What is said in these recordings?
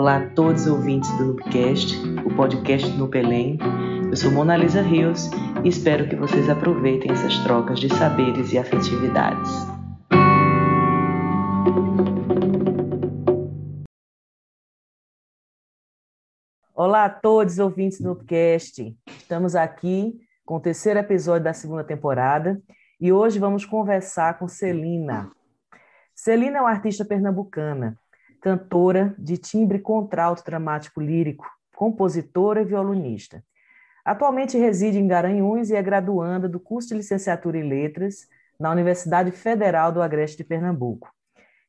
Olá a todos os ouvintes do Nubcast, o podcast do Nupelém. Eu sou Mona Lisa Rios e espero que vocês aproveitem essas trocas de saberes e afetividades. Olá a todos os ouvintes do Nubcast. Estamos aqui com o terceiro episódio da segunda temporada e hoje vamos conversar com Celina. Celina é uma artista pernambucana, cantora de timbre contralto dramático lírico, compositora e violonista. Atualmente reside em Garanhuns e é graduanda do curso de licenciatura em letras na Universidade Federal do Agreste de Pernambuco.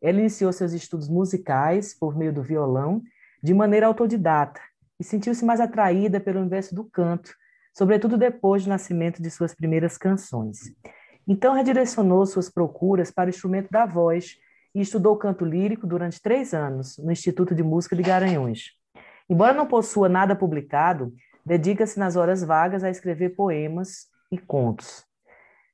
Ela iniciou seus estudos musicais por meio do violão de maneira autodidata e sentiu-se mais atraída pelo universo do canto, sobretudo depois do nascimento de suas primeiras canções. Então, redirecionou suas procuras para o instrumento da voz e estudou canto lírico durante três anos no Instituto de Música de Garanhuns. Embora não possua nada publicado, dedica-se nas horas vagas a escrever poemas e contos.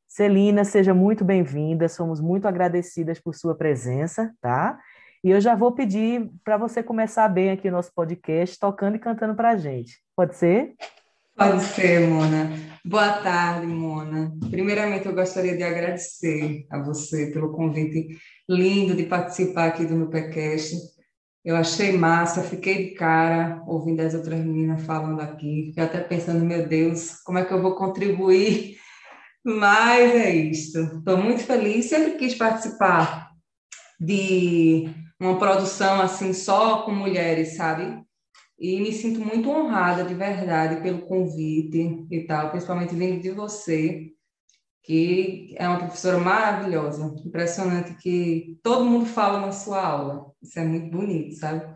Celina, seja muito bem-vinda, somos muito agradecidas por sua presença, tá? E eu já vou pedir para você começar bem aqui o nosso podcast, tocando e cantando para a gente. Pode ser? Pode ser, Mona. Boa tarde, Mona. Primeiramente, eu gostaria de agradecer a você pelo convite lindo de participar aqui do meu podcast. Eu achei massa, fiquei de cara ouvindo as outras meninas falando aqui, fiquei até pensando, meu Deus, como é que eu vou contribuir? Mas é isso. Estou muito feliz, sempre quis participar de uma produção assim só com mulheres, sabe? E me sinto muito honrada, de verdade, pelo convite e tal, principalmente vindo de você, que é uma professora maravilhosa. Impressionante que todo mundo fala na sua aula. Isso é muito bonito, sabe?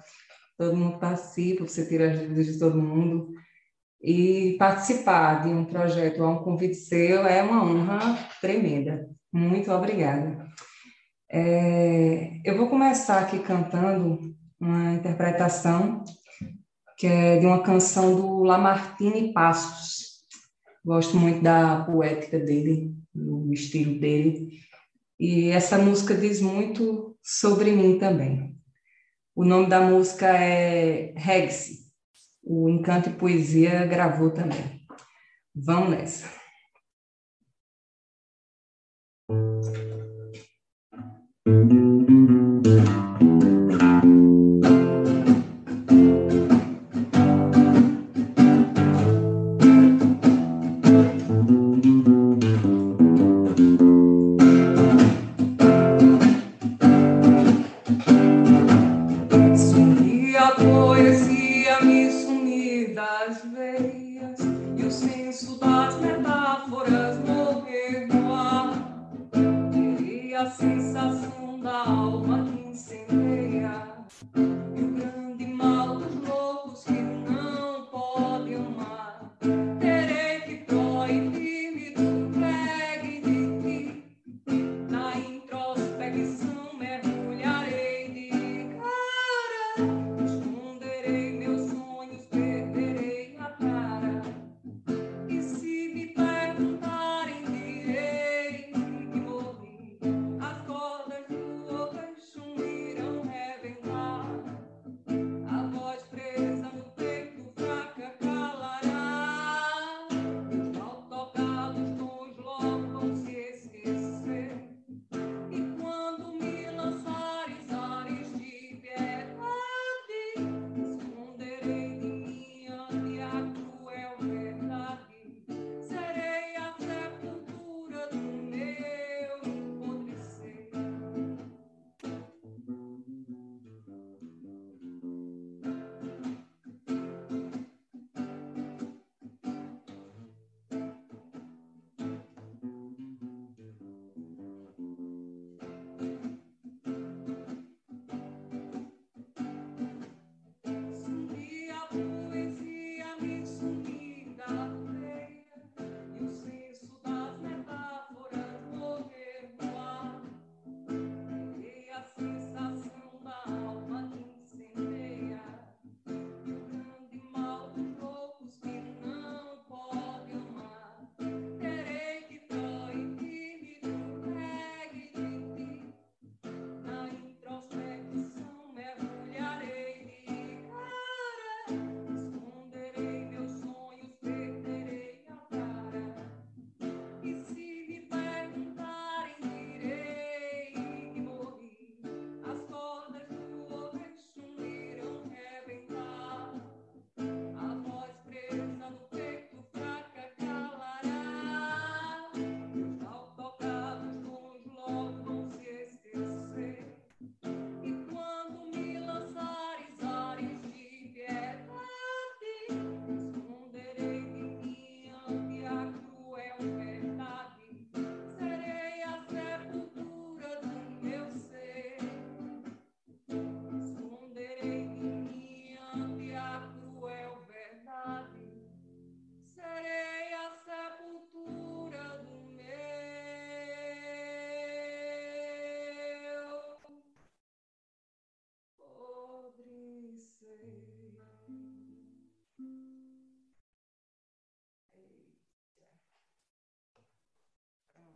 Todo mundo participa, você tira as dúvidas de todo mundo. E participar de um projeto, um convite seu, é uma honra tremenda. Muito obrigada. É, eu vou começar aqui cantando uma interpretação que é de uma canção do Lamartine Passos. Gosto muito da poética dele, do estilo dele. E essa música diz muito sobre mim também. O nome da música é Regs. O Encanto e Poesia gravou também. Vamos nessa.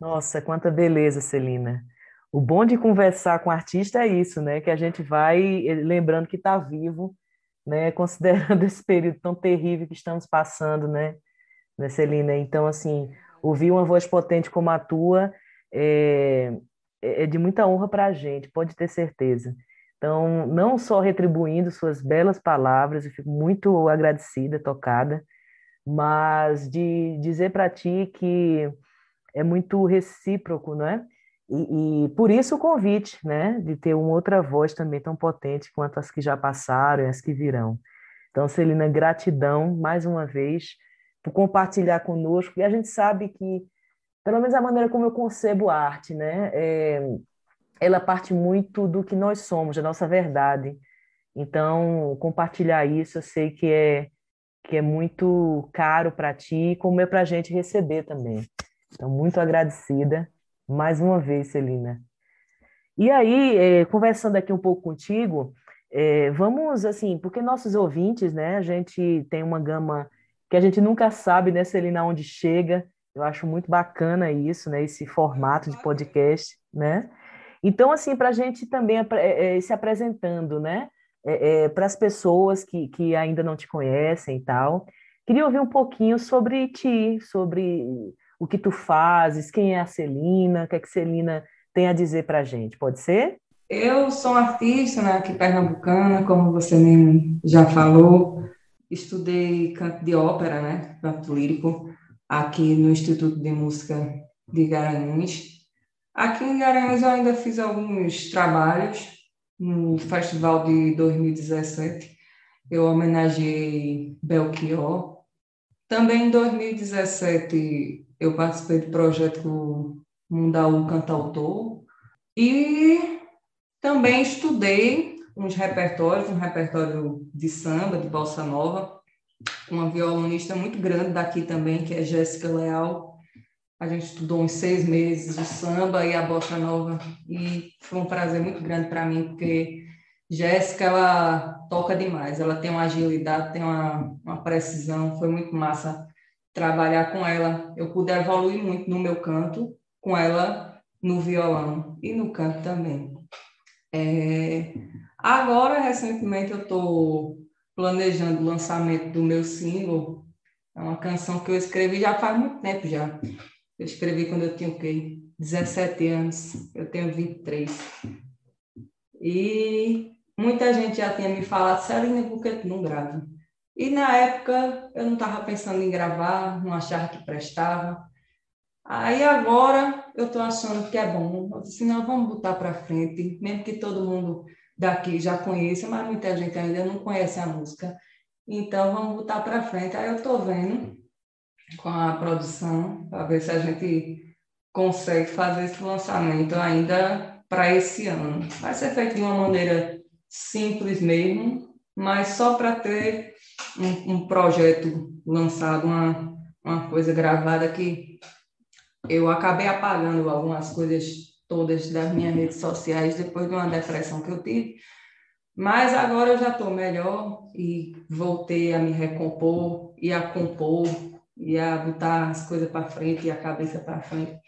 Nossa, quanta beleza, Celina. O bom de conversar com artista é isso, né? Que a gente vai eh, lembrando que está vivo, né? Considerando esse período tão terrível que estamos passando, né, né Celina? Então, assim, ouvir uma voz potente como a tua é, é de muita honra para a gente, pode ter certeza. Então, não só retribuindo suas belas palavras, eu fico muito agradecida, tocada, mas de dizer para ti que é muito recíproco, não é? E, e, por isso o convite, né, de ter uma outra voz também tão potente quanto as que já passaram e as que virão. Então, Celina, gratidão mais uma vez por compartilhar conosco. E a gente sabe que, pelo menos a maneira como eu concebo a arte, né, é, ela parte muito do que nós somos, da nossa verdade. Então, compartilhar isso, eu sei que é que é muito caro para ti, como é para a gente receber também. Então, muito agradecida mais uma vez, Celina. E aí, é, conversando aqui um pouco contigo, é, vamos assim, porque nossos ouvintes, né, a gente tem uma gama que a gente nunca sabe, né, Celina, onde chega. Eu acho muito bacana isso, né, esse formato de podcast, né? Então, assim, para a gente também é, é, se apresentando, né, é, é, para as pessoas que, que ainda não te conhecem e tal, queria ouvir um pouquinho sobre ti, sobre o que tu fazes, quem é a Celina, o que é que Celina tem a dizer para a gente, pode ser? Eu sou artista né, aqui pernambucana, como você mesmo já falou, estudei canto de ópera, né, canto lírico, aqui no Instituto de Música de Garanhuns. Aqui em Garanhuns eu ainda fiz alguns trabalhos no festival de 2017. Eu homenageei Belchior. Também em 2017 eu participei do projeto Mundaú Cantautor e também estudei uns repertórios, um repertório de samba, de bossa nova, uma violonista muito grande daqui também, que é Jéssica Leal. A gente estudou uns seis meses o samba e a bossa nova e foi um prazer muito grande para mim, porque Jéssica, ela toca demais, ela tem uma agilidade, tem uma, uma precisão, foi muito massa trabalhar com ela. Eu pude evoluir muito no meu canto, com ela no violão e no canto também. É... Agora, recentemente, eu estou planejando o lançamento do meu single. É uma canção que eu escrevi já faz muito tempo já. Eu escrevi quando eu tinha o quê? 17 anos. Eu tenho 23. E muita gente já tinha me falado, Celina, por que tu não grava? E na época eu não estava pensando em gravar, não achava que prestava. Aí agora eu estou achando que é bom. Eu disse, não, vamos botar para frente, mesmo que todo mundo daqui já conheça, mas muita gente ainda não conhece a música. Então vamos botar para frente. Aí eu estou vendo com a produção para ver se a gente consegue fazer esse lançamento ainda para esse ano. Vai ser feito de uma maneira simples mesmo, mas só para ter um, um, projeto lançado, uma, uma coisa gravada que eu acabei apagando algumas coisas todas das minhas redes sociais depois de uma depressão que eu tive. Mas agora eu já estou melhor e voltei a me recompor e a compor e a botar as coisas para frente e a cabeça para frente.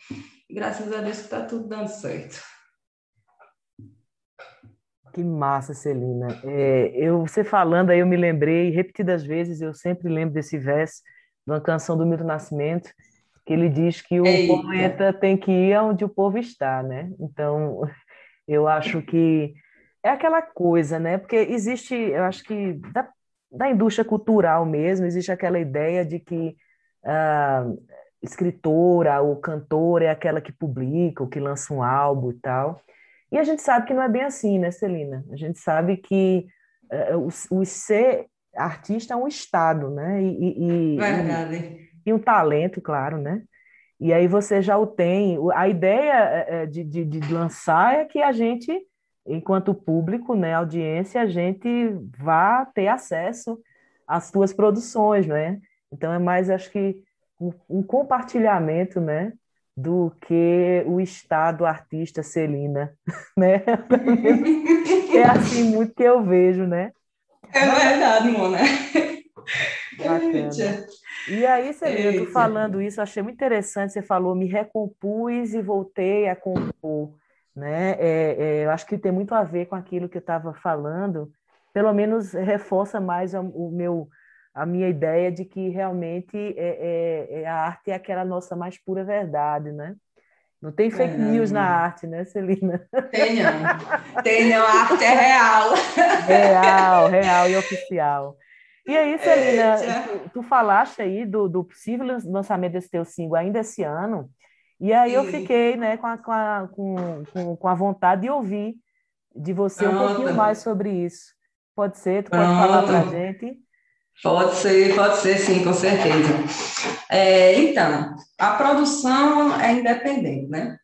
E graças a Deus está tudo dando certo. Que massa, Celina. É, eu, você falando aí, eu me lembrei, repetidas vezes, eu sempre lembro desse verso de uma canção do Milton Nascimento, que ele diz que o Eita. poeta tem que ir onde o povo está, né? Então, eu acho que é aquela coisa, né? Porque existe, eu acho que da, da indústria cultural mesmo, existe aquela ideia de que a escritora ou cantora é aquela que publica, ou que lança um álbum e tal. E a gente sabe que não é bem assim, né, Celina? A gente sabe que uh, o, o, ser artista é um estado, né? E, e, Verdade. E, e, um talento, claro, né? E aí você já o tem. A ideia eh, eh, de, de, de lançar é que a gente, enquanto público, né, audiência, a gente vá ter acesso às suas produções, né? Então é mais, acho que, um, um compartilhamento, né? Do que o estado artista Celina, né? É assim muito que eu vejo, né? É verdade, Mona. Bacana. E aí, Celina, tu falando isso, achei muito interessante. Você falou, me recompus e voltei a compor. Né? É, é, eu acho que tem muito a ver com aquilo que eu estava falando. Pelo menos reforça mais o meu, a minha ideia de que realmente é, é, é a arte é aquela nossa mais pura verdade, né? Não tem fake é, news na arte, né, Celina? Tem não. Tem não, a arte é real. Real, real e oficial. E aí, Celina, tu, tu, falaste aí do, do possível lançamento desse teu single ainda esse ano, e aí eu fiquei né, com, a, com, a, com, com a vontade de ouvir de você Pronto. um pouquinho mais sobre isso. Pode ser? Tu pode Pronto. falar para a gente? Pode ser, pode ser, sim, com certeza. É, então, a produção é independente, né?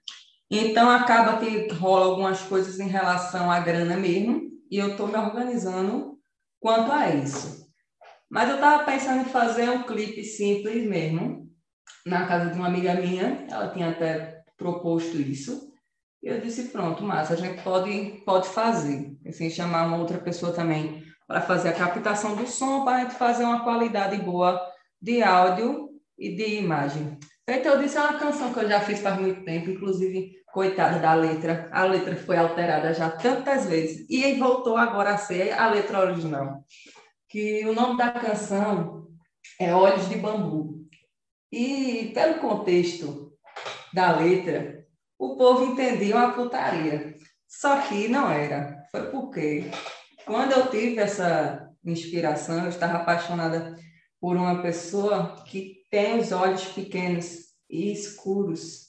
Então, acaba que rola algumas coisas em relação à grana mesmo, e eu estou me organizando quanto a isso. Mas eu estava pensando em fazer um clipe simples mesmo, na casa de uma amiga minha, ela tinha até proposto isso, e eu disse, pronto, massa, a gente pode, pode fazer, assim, chamar uma outra pessoa também para fazer a captação do som, para a gente fazer uma qualidade boa de áudio e de imagem. Feito eu disse, é uma canção que eu já fiz faz muito tempo, inclusive, coitada da letra, a letra foi alterada já tantas vezes e voltou agora a ser a letra original. Que o nome da canção é Olhos de Bambu. E pelo contexto da letra, o povo entendia uma putaria. Só que não era. Foi porque quando eu tive essa inspiração, eu estava apaixonada por uma pessoa que tem os olhos pequenos e escuros.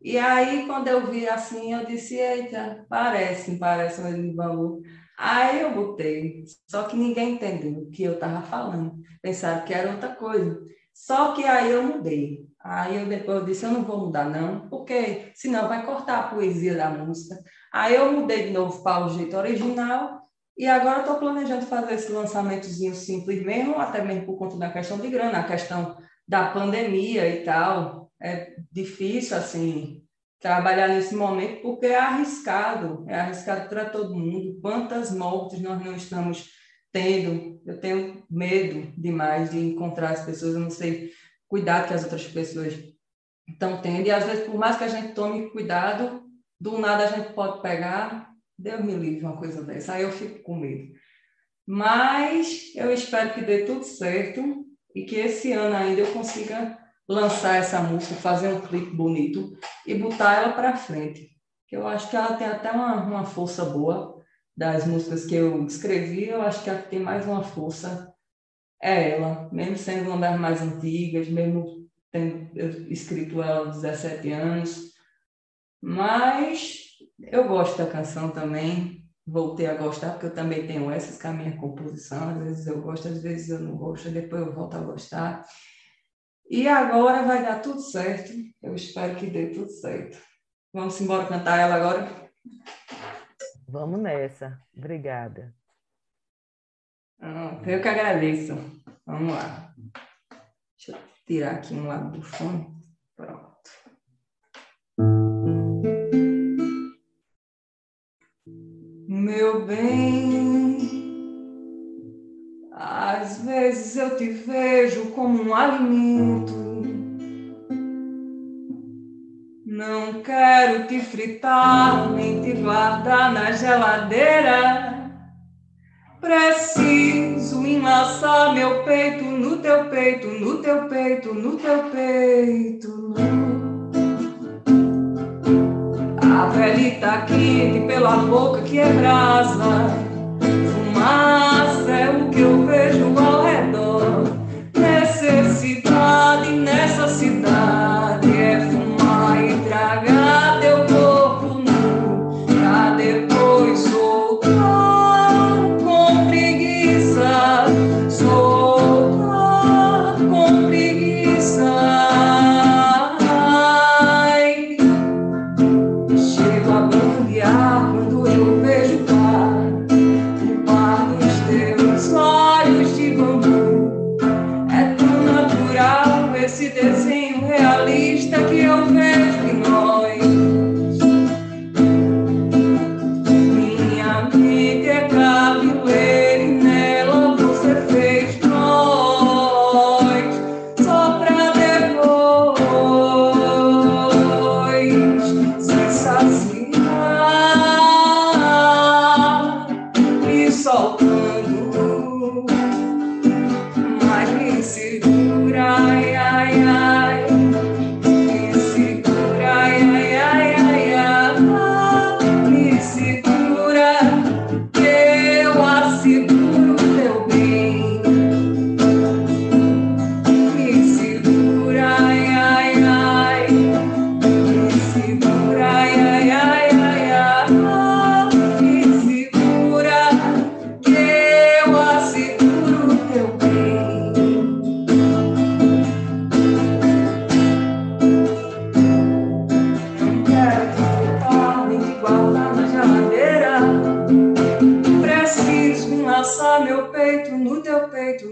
E aí, quando eu vi assim, eu disse, eita, parece, parece um bambu. Aí eu botei, só que ninguém entendeu o que eu estava falando. Pensaram que era outra coisa. Só que aí eu mudei. Aí eu depois disse, eu não vou mudar não, porque senão vai cortar a poesia da música. Aí eu mudei de novo para o jeito original e agora estou planejando fazer esse lançamentozinho simples mesmo, até mesmo por conta da questão de grana, a questão da pandemia e tal. É difícil, assim, trabalhar nesse momento, porque é arriscado, é arriscado para todo mundo. Quantas mortes nós não estamos tendo? Eu tenho medo demais de encontrar as pessoas, eu não sei cuidado que as outras pessoas estão tendo. E às vezes, por mais que a gente tome cuidado, do nada a gente pode pegar Deus me livre uma coisa dessa. Aí eu fico com medo. Mas eu espero que dê tudo certo e que esse ano ainda eu consiga lançar essa música, fazer um clipe bonito e botar ela para frente. Eu acho que ela tem até uma, uma força boa das músicas que eu escrevi. Eu acho que a que tem mais uma força é ela, mesmo sendo uma das mais antigas, mesmo tendo escrito ela aos 17 anos. Mas eu gosto da canção também, voltei a gostar, porque eu também tenho essas com a minha composição. Às vezes eu gosto, às vezes eu não gosto, depois eu volto a gostar. E agora vai dar tudo certo. Eu espero que dê tudo certo. Vamos embora cantar ela agora? Vamos nessa. Obrigada. Ah, eu que agradeço. Vamos lá. Deixa eu tirar aqui um lado do fone. Bem. Às vezes eu te vejo como um alimento. Não quero te fritar nem te guardar na geladeira. Preciso enlaçar meu peito no teu peito, no teu peito, no teu peito. A pele tá quente pela boca que é brasa. Fumaça é o que eu vejo ao redor. Necessidade nessa cidade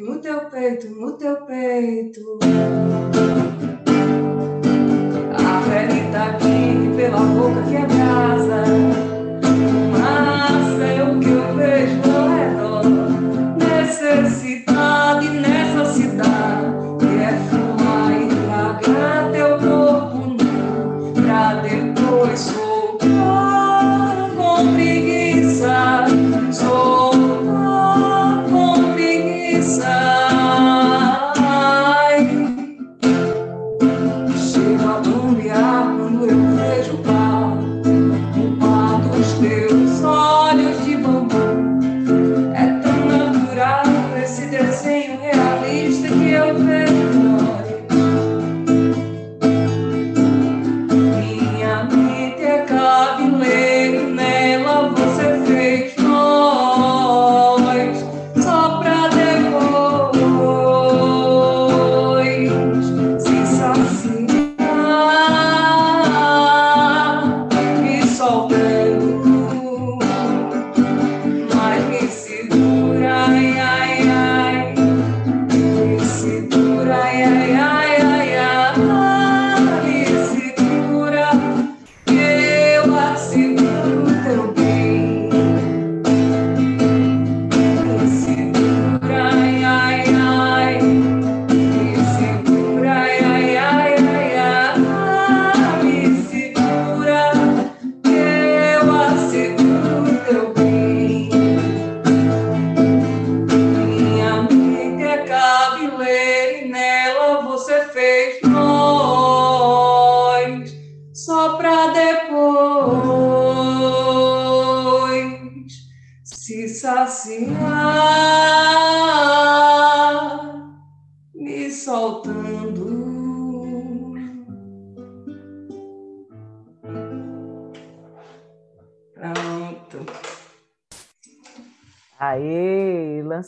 no teu peito, no teu peito. A pele tá quente pela boca que é brasa. Mas é o que eu vejo ao redor. Necessidade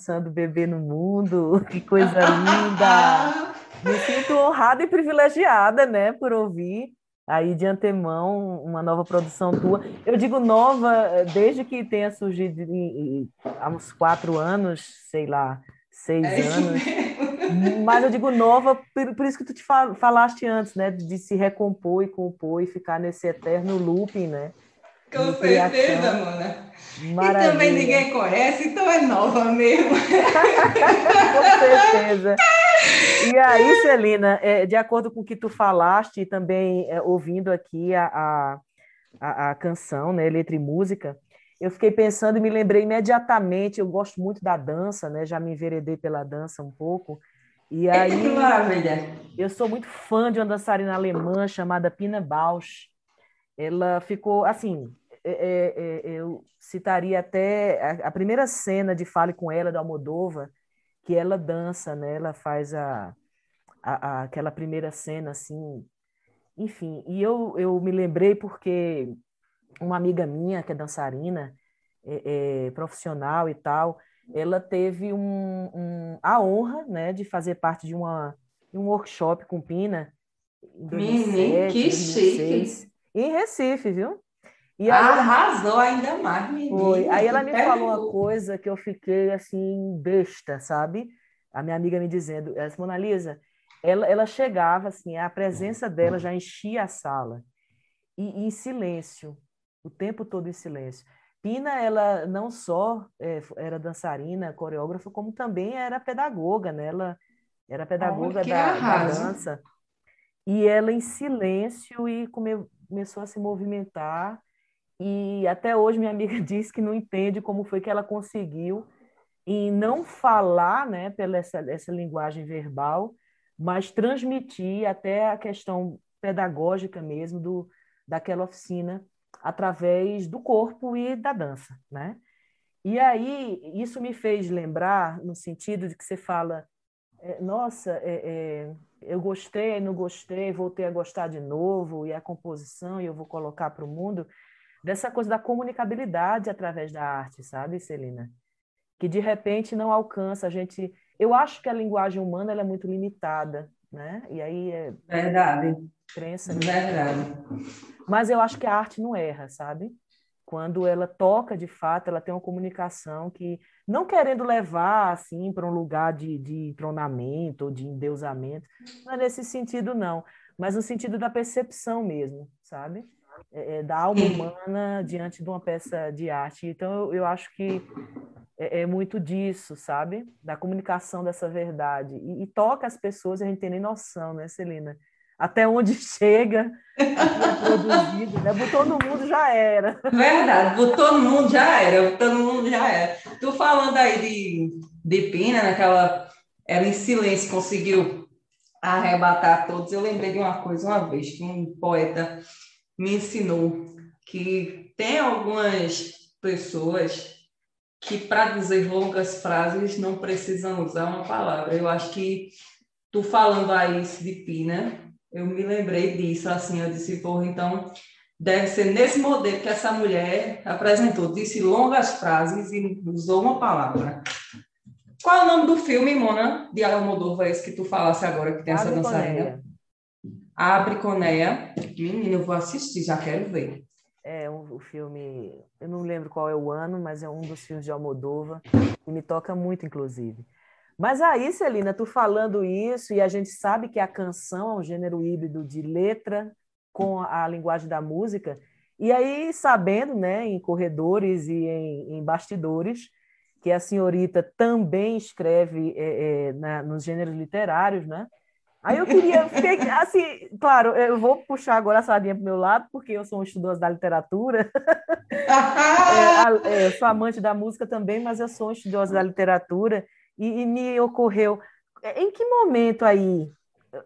lançando bebê no mundo, que coisa linda! Me sinto honrada e privilegiada, né, por ouvir aí de antemão uma nova produção tua. Eu digo nova eh, desde que tenha surgido em- há uns quatro anos, sei lá, seis É anos. Mas eu digo nova, por, por isso que tu te fa- falaste antes, né, de se recompor e compor e ficar nesse eterno looping, né? Com certeza, Mona. E Maravilha. também ninguém conhece, então é nova mesmo. Com certeza. E aí, Celina, é, de acordo com o que tu falaste, e também é, ouvindo aqui a, a, a, canção, né, letra e música, eu fiquei pensando e me lembrei imediatamente, eu gosto muito da dança, né, já me enveredei pela dança um pouco, e que aí maravilha. eu sou muito fã de uma dançarina alemã chamada Pina Bausch. Ela ficou, assim, é, é, é, eu citaria até a, a primeira cena de Fale com Ela, do Almodóvar, que ela dança, né? Ela faz a, a, a- aquela primeira cena, assim, enfim. E eu, eu me lembrei porque uma amiga minha, que é dançarina, é, é, profissional e tal, ela teve um, um- a honra, né, de fazer parte de uma, de um workshop com Pina em Menino, 2007, que 2006, em Recife, viu? E aí Arrasou ainda mais, menino. foi. Aí ela me falou uma coisa que eu fiquei assim, besta, sabe? A minha amiga me dizendo, disse, Mona Lisa, ela, ela chegava assim, a presença dela já enchia a sala. E, e em silêncio, o tempo todo em silêncio. Pina, ela não só é, era dançarina, coreógrafa, como também era pedagoga, né? Ela era pedagoga que da, da dança. E ela em silêncio e come- começou a se movimentar. E até hoje minha amiga diz que não entende como foi que ela conseguiu em não falar, né, pela essa, essa linguagem verbal, mas transmitir até a questão pedagógica mesmo do, daquela oficina através do corpo e da dança, né? E aí isso me fez lembrar no sentido de que você fala, é, nossa, é, é, eu gostei, não gostei, voltei a gostar de novo e a composição e eu vou colocar para o mundo dessa coisa da comunicabilidade através da arte, sabe, Celina? Que de repente não alcança a gente. Eu acho que a linguagem humana é muito limitada, né? E aí é Verdade, crença, verdade. mas eu acho que a arte não erra, sabe? quando ela toca de fato, ela tem uma comunicação que, não querendo levar assim para um lugar de, de entronamento ou de endeusamento, não é nesse sentido, não, mas no sentido da percepção mesmo, sabe? É, é, da alma humana diante de uma peça de arte. Então, eu, eu acho que é, é, muito disso, sabe? Da comunicação dessa verdade. E, e toca as pessoas, a gente tem nem noção, né, Celina? até onde chega é produzido, né? Botou no mundo já era. Verdade, botou no mundo já era, botou no mundo já era. Tu falando aí de, de Pina, naquela. Ela em silêncio conseguiu arrebatar todos. Eu lembrei de uma coisa uma vez que um poeta me ensinou que tem algumas pessoas que para dizer longas frases não precisam usar uma palavra. Eu acho que tu falando aí de Pina, eu me lembrei disso, assim, eu disse, porra, então deve ser nesse modelo que essa mulher apresentou, disse longas frases e usou uma palavra. Qual é o nome do filme, Mona, de Almodóvar, esse que tu falasse agora, que tem essa dançarina? Abre Coneia. Menina, eu vou assistir, já quero ver. É um, o filme, eu não lembro qual é o ano, mas é um dos filmes de Almodóvar, e me toca muito, inclusive. Mas aí, Celina, tu falando isso, e a gente sabe que a canção é um gênero híbrido de letra com a linguagem da música, e aí sabendo, né, em corredores e em, em bastidores, que a senhorita também escreve é, é, na, nos gêneros literários, né? Aí eu queria, assim, claro, eu vou puxar agora a sardinha para o meu lado, porque eu sou um estudioso da literatura. é, é, eu sou amante da música também, mas eu sou um estudioso da literatura e, e me ocorreu, é, em que momento aí,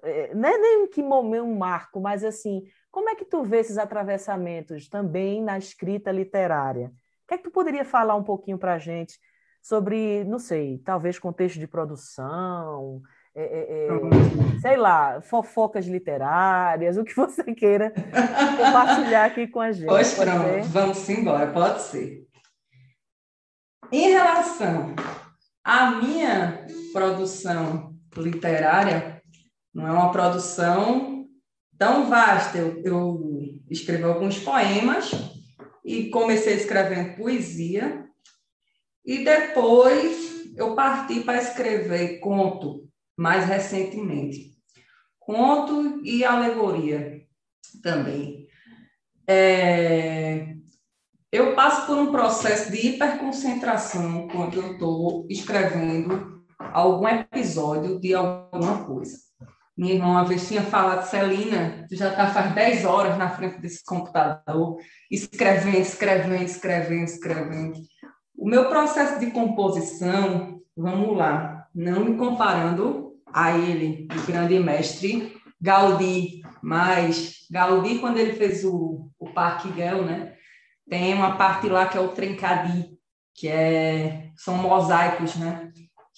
é, não é nem em que momento um marco, mas assim, como é que tu vê esses atravessamentos também na escrita literária? O que é que tu poderia falar um pouquinho para a gente sobre, não sei, talvez contexto de produção, é, é, é, sei lá, fofocas literárias, o que você queira compartilhar aqui com a gente. Pois pronto, ser? vamos embora, pode ser. Em relação a minha produção literária não é uma produção tão vasta. Eu, eu escrevo alguns poemas e comecei escrevendo poesia e depois eu parti para escrever conto mais recentemente. Conto e alegoria também. É, eu passo por um processo de hiperconcentração quando eu estou escrevendo algum episódio de alguma coisa. Minha irmã uma vez tinha falado, Celina, tu já está faz 10 horas na frente desse computador, escrevendo, escrevendo, escrevendo, escrevendo. O meu processo de composição, vamos lá, não me comparando a ele, o grande mestre Gaudí, mas Gaudí, quando ele fez o, o Parque Guel, né? tem uma parte lá que é o Trencadi, que é, são mosaicos, né?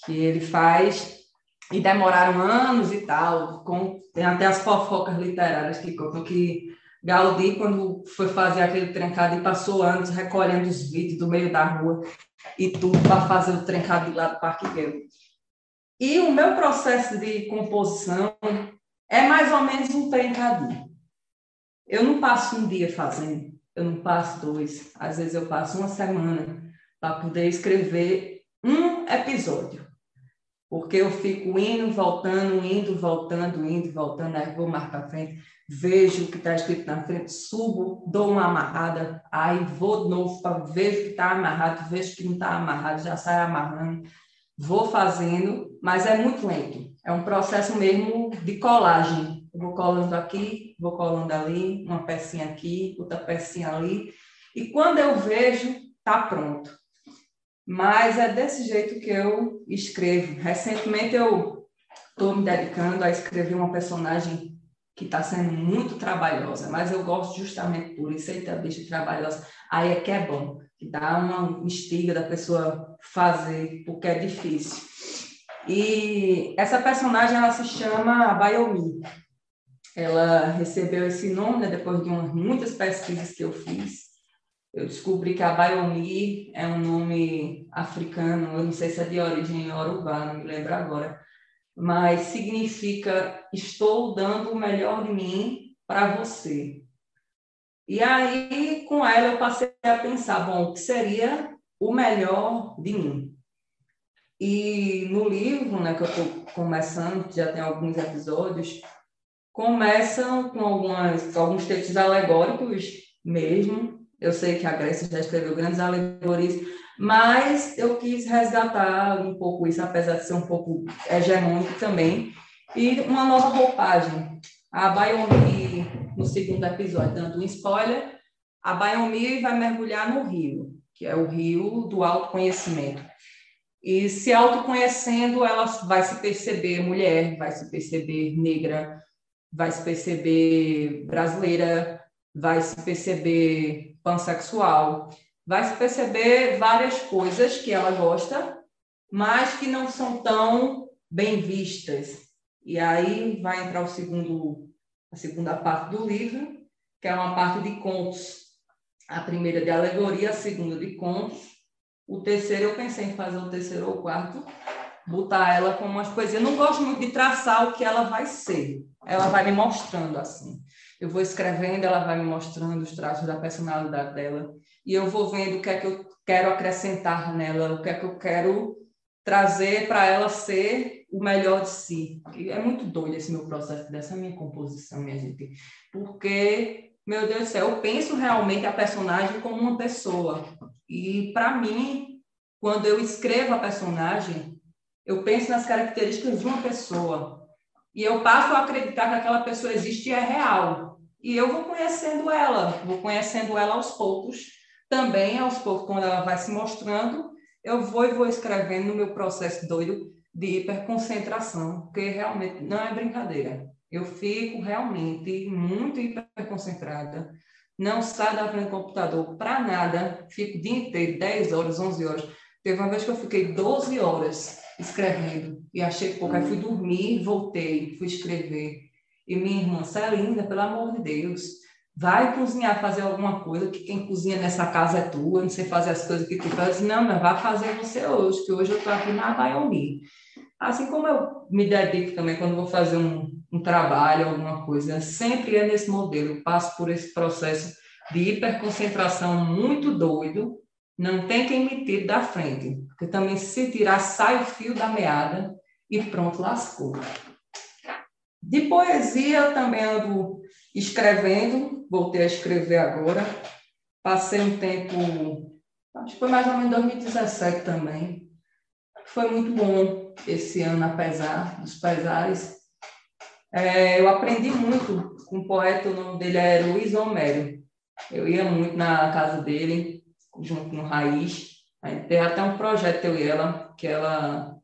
Que ele faz e demoraram anos e tal. Com, tem até as fofocas literárias que contam que Gaudí, quando foi fazer aquele Trencadi, passou anos recolhendo os vídeos do meio da rua e tudo para fazer o Trencadi lá do Parque Guerra. E o meu processo de composição é mais ou menos um Trencadi. Eu não passo um dia fazendo eu não passo dois, às vezes eu passo uma semana para poder escrever um episódio. Porque eu fico indo, voltando, indo, voltando, indo, voltando, aí vou mais para frente, vejo o que está escrito na frente, subo, dou uma amarrada, aí vou de novo, para vejo que está amarrado, vejo que não está amarrado, já saio amarrando, vou fazendo, mas é muito lento. É um processo mesmo de colagem vou colando aqui, vou colando ali, uma pecinha aqui, outra pecinha ali, e quando eu vejo, tá pronto. Mas é desse jeito que eu escrevo. Recentemente eu estou me dedicando a escrever uma personagem que está sendo muito trabalhosa, mas eu gosto justamente por isso, eita, bicho trabalhosa. Aí é que é bom, que dá uma instiga da pessoa fazer, porque é difícil. E essa personagem, ela se chama Bayomi ela recebeu esse nome né, depois de umas, muitas pesquisas que eu fiz. Eu descobri que a Bayomi é um nome africano, eu não sei se é de origem iorubá, não me lembro agora, mas significa estou dando o melhor de mim para você. E aí, com ela, eu passei a pensar, bom, o que seria o melhor de mim? E no livro, né, que eu estou começando, já tem alguns episódios, começam com algumas, alguns textos alegóricos mesmo. Eu sei que a Grécia já escreveu grandes alegorias, mas eu quis resgatar um pouco isso, apesar de ser um pouco hegemônico também, e uma nova roupagem. A Bayomi, no segundo episódio, dando um spoiler, a Bayomi vai mergulhar no rio, que é o rio do autoconhecimento. E se autoconhecendo, ela vai se perceber mulher, vai se perceber negra, vai se perceber brasileira, vai se perceber pansexual, vai se perceber várias coisas que ela gosta, mas que não são tão bem vistas. E aí vai entrar o segundo, a segunda parte do livro, que é uma parte de contos. A primeira de alegoria, a segunda de contos. O terceiro, eu pensei em fazer o terceiro ou o quarto, botar ela com umas coisas. Eu não gosto muito de traçar o que ela vai ser. Ela vai me mostrando assim. Eu vou escrevendo, ela vai me mostrando os traços da personalidade dela. E eu vou vendo o que é que eu quero acrescentar nela, o que é que eu quero trazer para ela ser o melhor de si. É muito doido esse meu processo, dessa minha composição, minha gente. Porque, meu Deus do céu, eu penso realmente a personagem como uma pessoa. E, para mim, quando eu escrevo a personagem, eu penso nas características de uma pessoa e eu passo a acreditar que aquela pessoa existe e é real. E eu vou conhecendo ela, vou conhecendo ela aos poucos, também aos poucos, quando ela vai se mostrando, eu vou e vou escrevendo no meu processo doido de hiperconcentração, porque realmente não é brincadeira. Eu fico realmente muito hiperconcentrada, não saio da frente do computador para nada, fico o dia inteiro, 10 horas, 11 horas. Teve uma vez que eu fiquei 12 horas escrevendo e achei pouco. Aí fui dormir, voltei, fui escrever. E minha irmã, Celinda, pelo amor de Deus, vai cozinhar, fazer alguma coisa, que quem cozinha nessa casa é tu, não sei fazer as coisas que tu faz. Não, mas vai fazer você hoje, que hoje eu estou aqui na Baiomi. Assim como eu me dedico também quando vou fazer um, um trabalho, alguma coisa, sempre é nesse modelo. Passo por esse processo de hiperconcentração muito doido, não tem quem me tire da frente, porque também se tirar, sai o fio da meada e pronto, lascou. De poesia, também ando escrevendo, voltei a escrever agora. Passei um tempo, acho que foi mais ou menos 2017 também. Foi muito bom esse ano, apesar dos pesares. É, eu aprendi muito com um poeta, o nome dele é Luiz Homero. Eu ia muito na casa dele, junto no Raiz. A gente teve até um projeto, eu e ela, que ela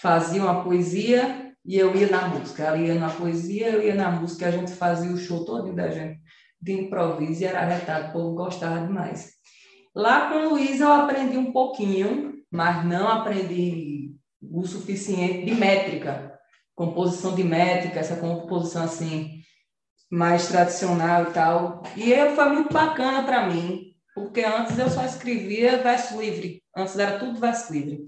fazia uma poesia e eu ia na música. Ela ia na poesia, eu ia na música, a gente fazia o show todo da gente de improviso e era arretado, o povo gostava demais. Lá com o Luiz eu aprendi um pouquinho, mas não aprendi o suficiente de métrica, composição de métrica, essa composição assim mais tradicional e tal. E foi muito bacana para mim, porque antes eu só escrevia verso livre, antes era tudo verso livre.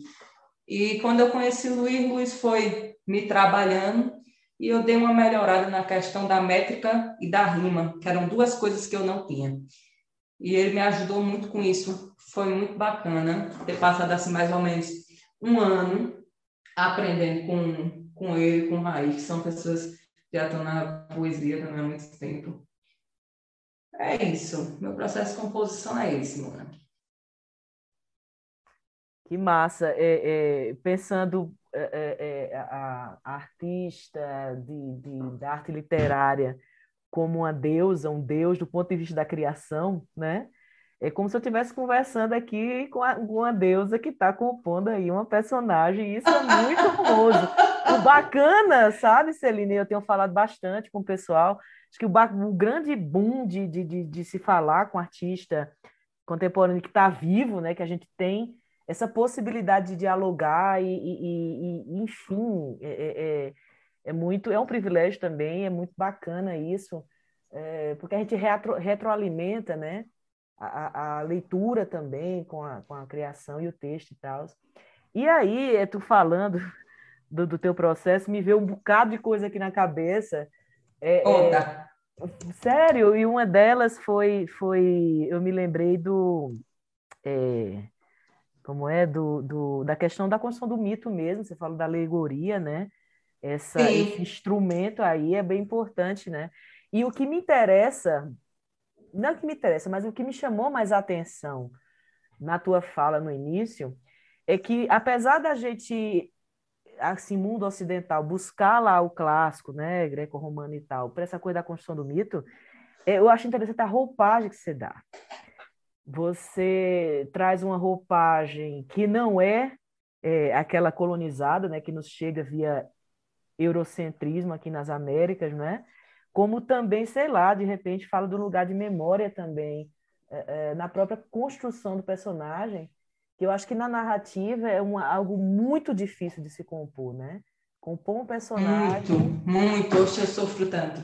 E quando eu conheci Luiz, Luiz foi me trabalhando e eu dei uma melhorada na questão da métrica e da rima, que eram duas coisas que eu não tinha. E ele me ajudou muito com isso. Foi muito bacana ter passado assim mais ou menos um ano aprendendo com, com ele, com o Raiz, que são pessoas que já estão na poesia também há muito tempo. É isso. Meu processo de composição é esse, Mona. Que massa. É, é, pensando é, é, a, a, artista de, de, da arte literária como uma deusa, um deus do ponto de vista da criação, né? É como se eu estivesse conversando aqui com, a, com uma deusa que está compondo aí uma personagem, e isso é muito famoso. O bacana, sabe, Celine? Eu tenho falado bastante com o pessoal, Acho que o, o grande boom de, de, de, de, se falar com artista contemporâneo que está vivo, né, que a gente tem essa possibilidade de dialogar e, e, e enfim, é, é, é, é, muito, é um privilégio também, é muito bacana isso, é, porque a gente retro, retroalimenta, né, a, a, leitura também com a, com a criação e o texto e tal. E aí, é tu falando do, do teu processo, me veio um bocado de coisa aqui na cabeça, é, é, Sério, e uma delas foi, foi eu me lembrei do, é, como é, do, do, da questão da construção do mito mesmo, você fala da alegoria, né? Essa, esse instrumento aí é bem importante, né? E o que me interessa, não o que me interessa, mas o que me chamou mais a atenção na tua fala no início, é que apesar da gente assim, mundo ocidental, buscar lá o clássico, né, greco-romano e tal, para essa coisa da construção do mito, é, eu acho interessante a roupagem que você dá. Você traz uma roupagem que não é, é aquela colonizada, né, que nos chega via eurocentrismo aqui nas Américas, né? Como também, sei lá, de repente fala do lugar de memória também, é, é, na própria construção do personagem, que eu acho que na narrativa é uma, algo muito difícil de se compor, né? Compor um personagem. Muito, muito. Hoje eu sofro tanto.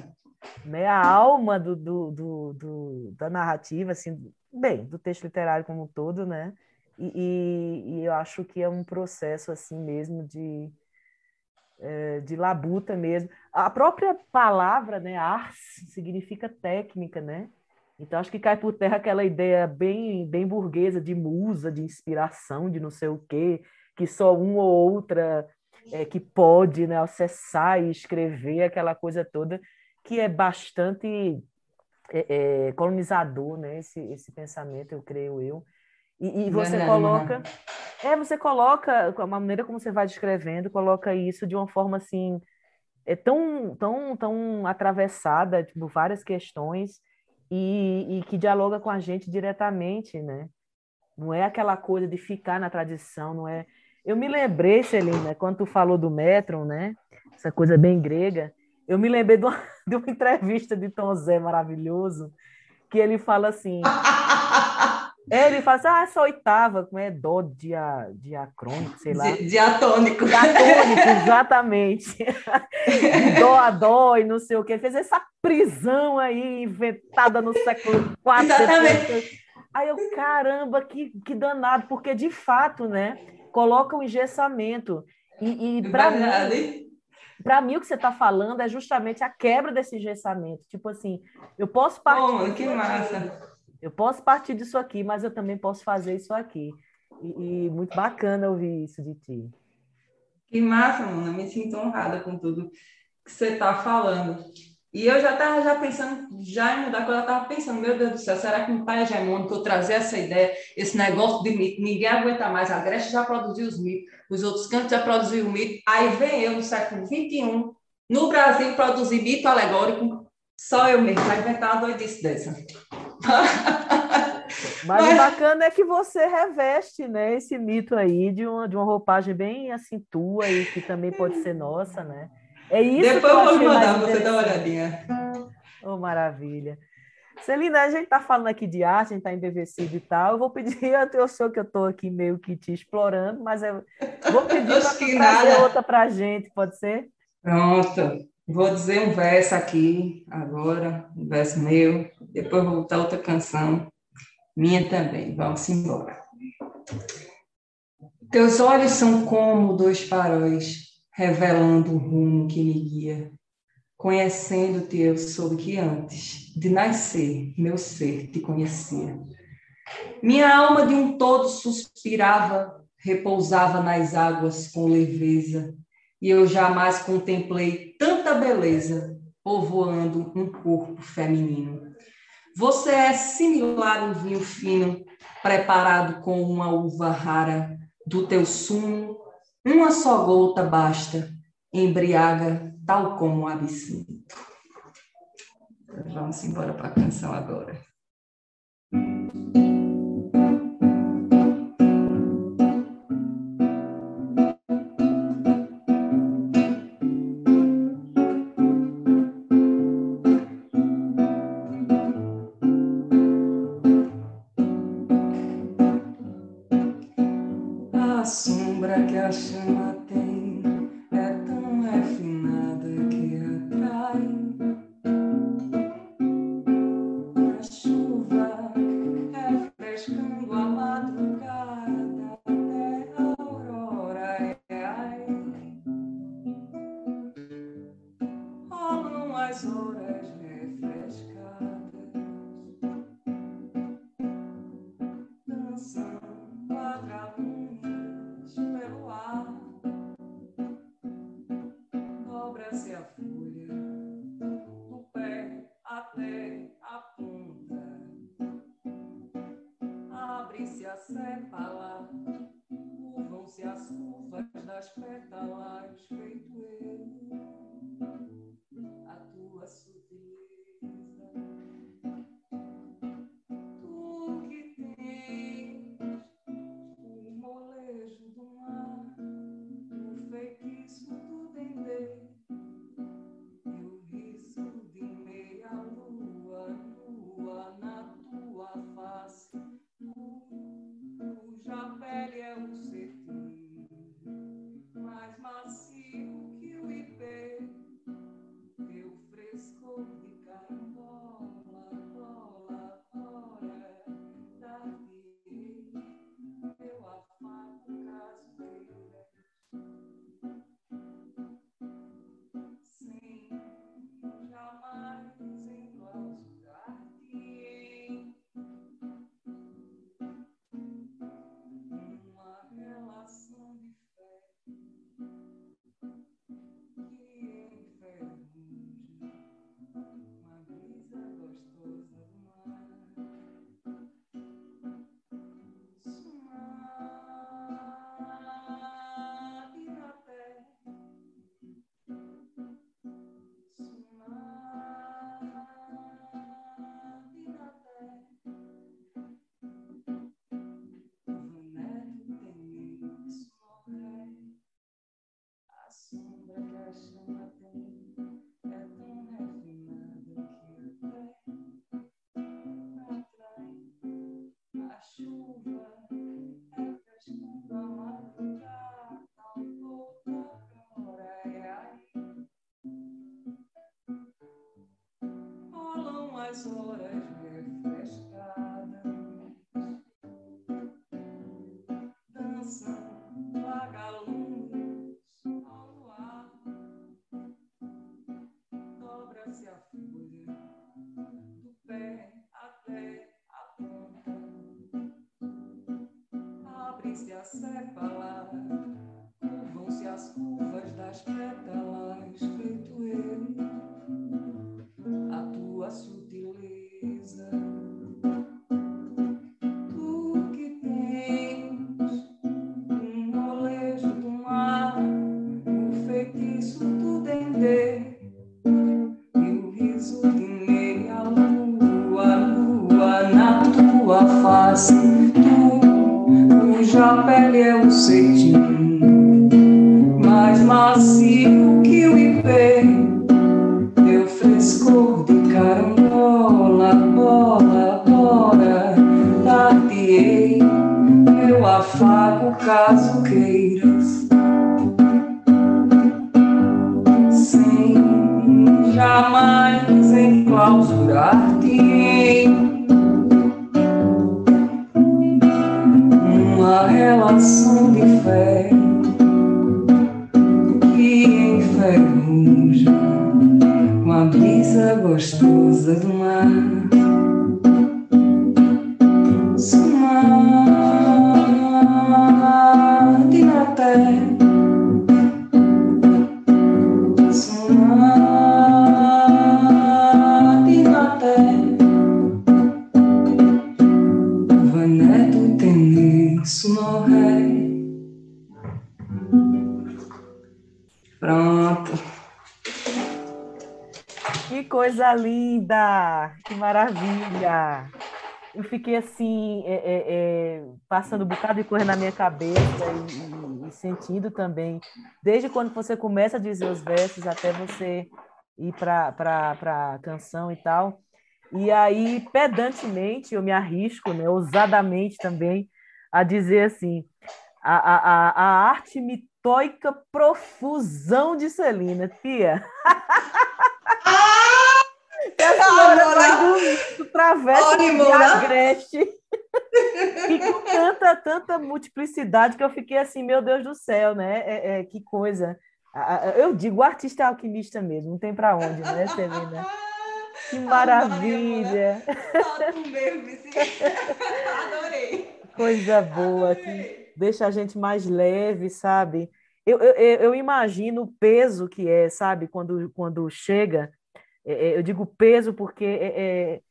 Né? A alma do, do, do, do, da narrativa, assim, bem, do texto literário como um todo, né? E, e, e eu acho que é um processo assim mesmo de, é, de labuta mesmo. A própria palavra, né, ars, significa técnica, né? Então, acho que cai por terra aquela ideia bem, bem burguesa de musa, de inspiração, de não sei o quê, que só uma ou outra é, que pode né, acessar e escrever aquela coisa toda, que é bastante é, é, colonizador, né? Esse, esse pensamento, eu creio eu. E, e você não, coloca... Não. É, você coloca, a maneira como você vai descrevendo, coloca isso de uma forma assim, é tão, tão, tão atravessada, tipo, várias questões, e, e que dialoga com a gente diretamente, né? Não é aquela coisa de ficar na tradição, não é. Eu me lembrei, Celina, quando tu falou do Metron, né? Essa coisa bem grega. Eu me lembrei de uma, de uma entrevista de Tom Zé maravilhoso, que ele fala assim: ele fala assim, ah, essa oitava, como é? Dó dia, diacrônico, sei lá. Diatônico. Diatônico, exatamente. dó a dó e não sei o que. Ele fez essa prisão aí, inventada no século IV. Exatamente. Aí eu, caramba, que, que danado, porque de fato, né, coloca o engessamento. E, e para mim, para mim, o que você está falando é justamente a quebra desse engessamento. Tipo assim, eu posso partir... Oh, que massa! Eu posso partir disso aqui, mas eu também posso fazer isso aqui. E, e muito bacana ouvir isso de ti. Que massa, Mona. Me sinto honrada com tudo que você está falando. E eu já estava já pensando, já em mudar, quando eu estava pensando, meu Deus do céu, será que no pai hegemônico eu trazer essa ideia, esse negócio de mito, ninguém aguenta mais, a Grécia já produziu os mitos, os outros cantos já produziram o mito, aí vem eu no século XXI, no Brasil, produzir mito alegórico, só eu mesmo, vai inventar uma doidice dessa. Mas, Mas, o bacana é que você reveste né, esse mito aí de uma, de uma roupagem bem assim tua e que também pode ser nossa, né? É isso Depois eu vou mandar você dar uma olhadinha. Oh, maravilha. Celina, a gente está falando aqui de arte, a gente está embevecido e tal. Eu vou pedir, eu sei que eu estou aqui meio que te explorando, mas eu vou pedir para nada. outra para a gente, pode ser? Pronto. Vou dizer um verso aqui agora, um verso meu, depois vou botar outra canção, minha também. Vamos embora. Teus olhos são como dois faróis, revelando o rumo que me guia. Conhecendo-te, eu soube que antes de nascer, meu ser te conhecia. Minha alma de um todo suspirava, repousava nas águas com leveza, e eu jamais contemplei tanta beleza povoando um corpo feminino. Você é similar a um vinho fino, preparado com uma uva rara do teu sumo, uma só gota basta, embriaga tal como o absinto. Vamos embora para a canção agora. myself. Das pétalas, feito eu, a tua sutileza. sole coisa maravilha! Eu fiquei assim, é, é, é, passando um bocado de coisa na minha cabeça e, e, e, sentindo também, desde quando você começa a dizer os versos até você ir para a canção e tal. E aí, pedantemente, eu me arrisco, né, ousadamente também, a dizer assim: a, a, a arte mitóica profusão de Celina. Tia! Do travessa de agreste. e com tanta, tanta multiplicidade que eu fiquei assim, meu Deus do céu, né? É, é, que coisa. Eu digo, o artista é alquimista mesmo, não tem para onde, né, Celina? Que maravilha! Adorei! Coisa boa, que deixa a gente mais leve, sabe? Eu, eu, eu imagino o peso que é, sabe, quando, quando chega é, é, eu digo peso porque é, é,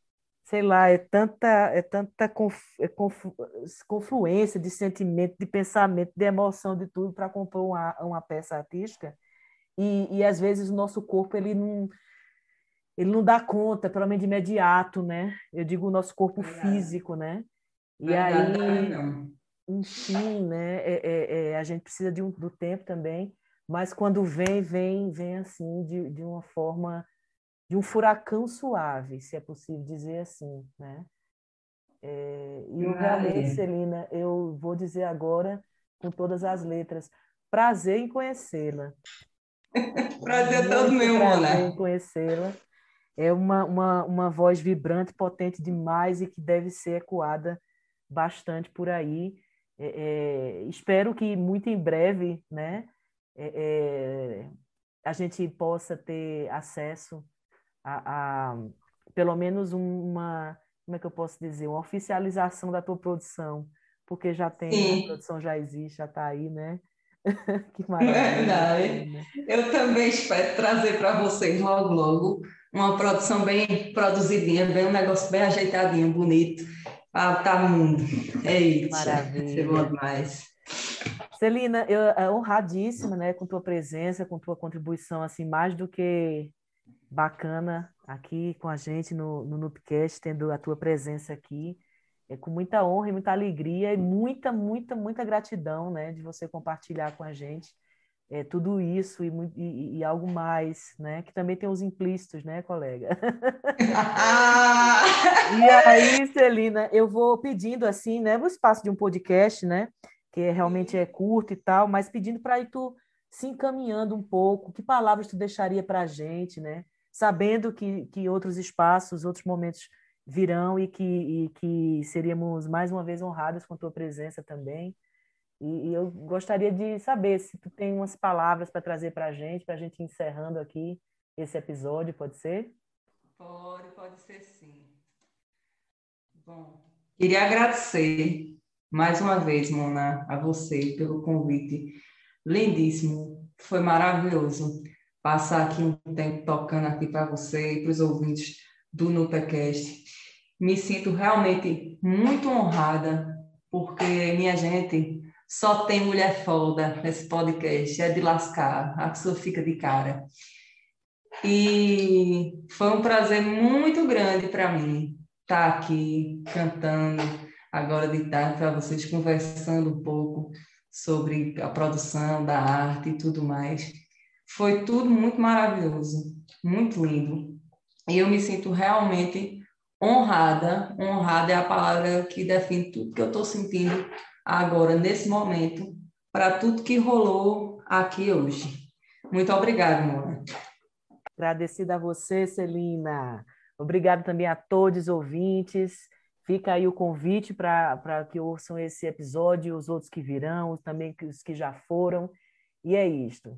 sei lá, é tanta, é tanta conf, é conflu, confluência de sentimento, de pensamento, de emoção, de tudo para compor uma, uma peça artística. E, e às vezes o nosso corpo ele não, ele não dá conta, pelo menos de imediato, né? Eu digo o nosso corpo físico, né? E aí, enfim, né? É, é, é, a gente precisa de um, do tempo também, mas quando vem, vem, vem assim, de, de uma forma de um furacão suave, se é possível dizer assim, né? É, e eu realmente, Celina, eu vou dizer agora com todas as letras, prazer em conhecê-la. prazer todo meu, Prazer em conhecê-la. É uma, uma, uma voz vibrante, potente demais e que deve ser ecoada bastante por aí. É, é, espero que muito em breve, né, é, é a gente possa ter acesso a, a pelo menos uma, como é que eu posso dizer, uma oficialização da tua produção, porque já tem, Sim. a produção já existe, já está aí, né? que maravilha. Né? Eu também espero trazer para vocês logo, logo uma produção bem produzidinha, bem um negócio bem ajeitadinho, bonito, para tá mundo. É isso. Maravilha. Ser bom demais. Celina, eu é honradíssima, né, com tua presença, com tua contribuição, assim, mais do que bacana aqui com a gente no, no Nupcast, tendo a tua presença aqui. É com muita honra e muita alegria e muita, muita, muita gratidão, né, de você compartilhar com a gente é, tudo isso e, e, e, algo mais, né, que também tem os implícitos, né, colega? e aí, Celina, eu vou pedindo assim, né, o espaço de um podcast, né, que realmente é curto e tal, mas pedindo para ir tu se encaminhando um pouco, que palavras tu deixaria para a gente, né, sabendo que, que outros espaços, outros momentos virão e que, e que seríamos mais uma vez honrados com tua presença também. E, e eu gostaria de saber se tu tem umas palavras para trazer para a gente, para a gente encerrando aqui esse episódio, pode ser? Pode, pode ser sim. Bom, queria agradecer mais uma vez, Mona, a você pelo convite lindíssimo, foi maravilhoso passar aqui um tempo tocando aqui para você e para os ouvintes do NupaCast. Me sinto realmente muito honrada, porque, minha gente, só tem mulher foda nesse podcast, é de lascar, a pessoa fica de cara. E foi um prazer muito grande para mim estar aqui cantando agora de tarde para vocês, conversando um pouco sobre a produção da arte e tudo mais. Foi tudo muito maravilhoso, muito lindo. E eu me sinto realmente honrada. Honrada é a palavra que define tudo que eu estou sentindo agora, nesse momento, para tudo que rolou aqui hoje. Muito obrigada, Mona. Agradecida a você, Celina. Obrigado também a todos os ouvintes. Fica aí o convite para que ouçam esse episódio, os outros que virão, também os que já foram. E é isto.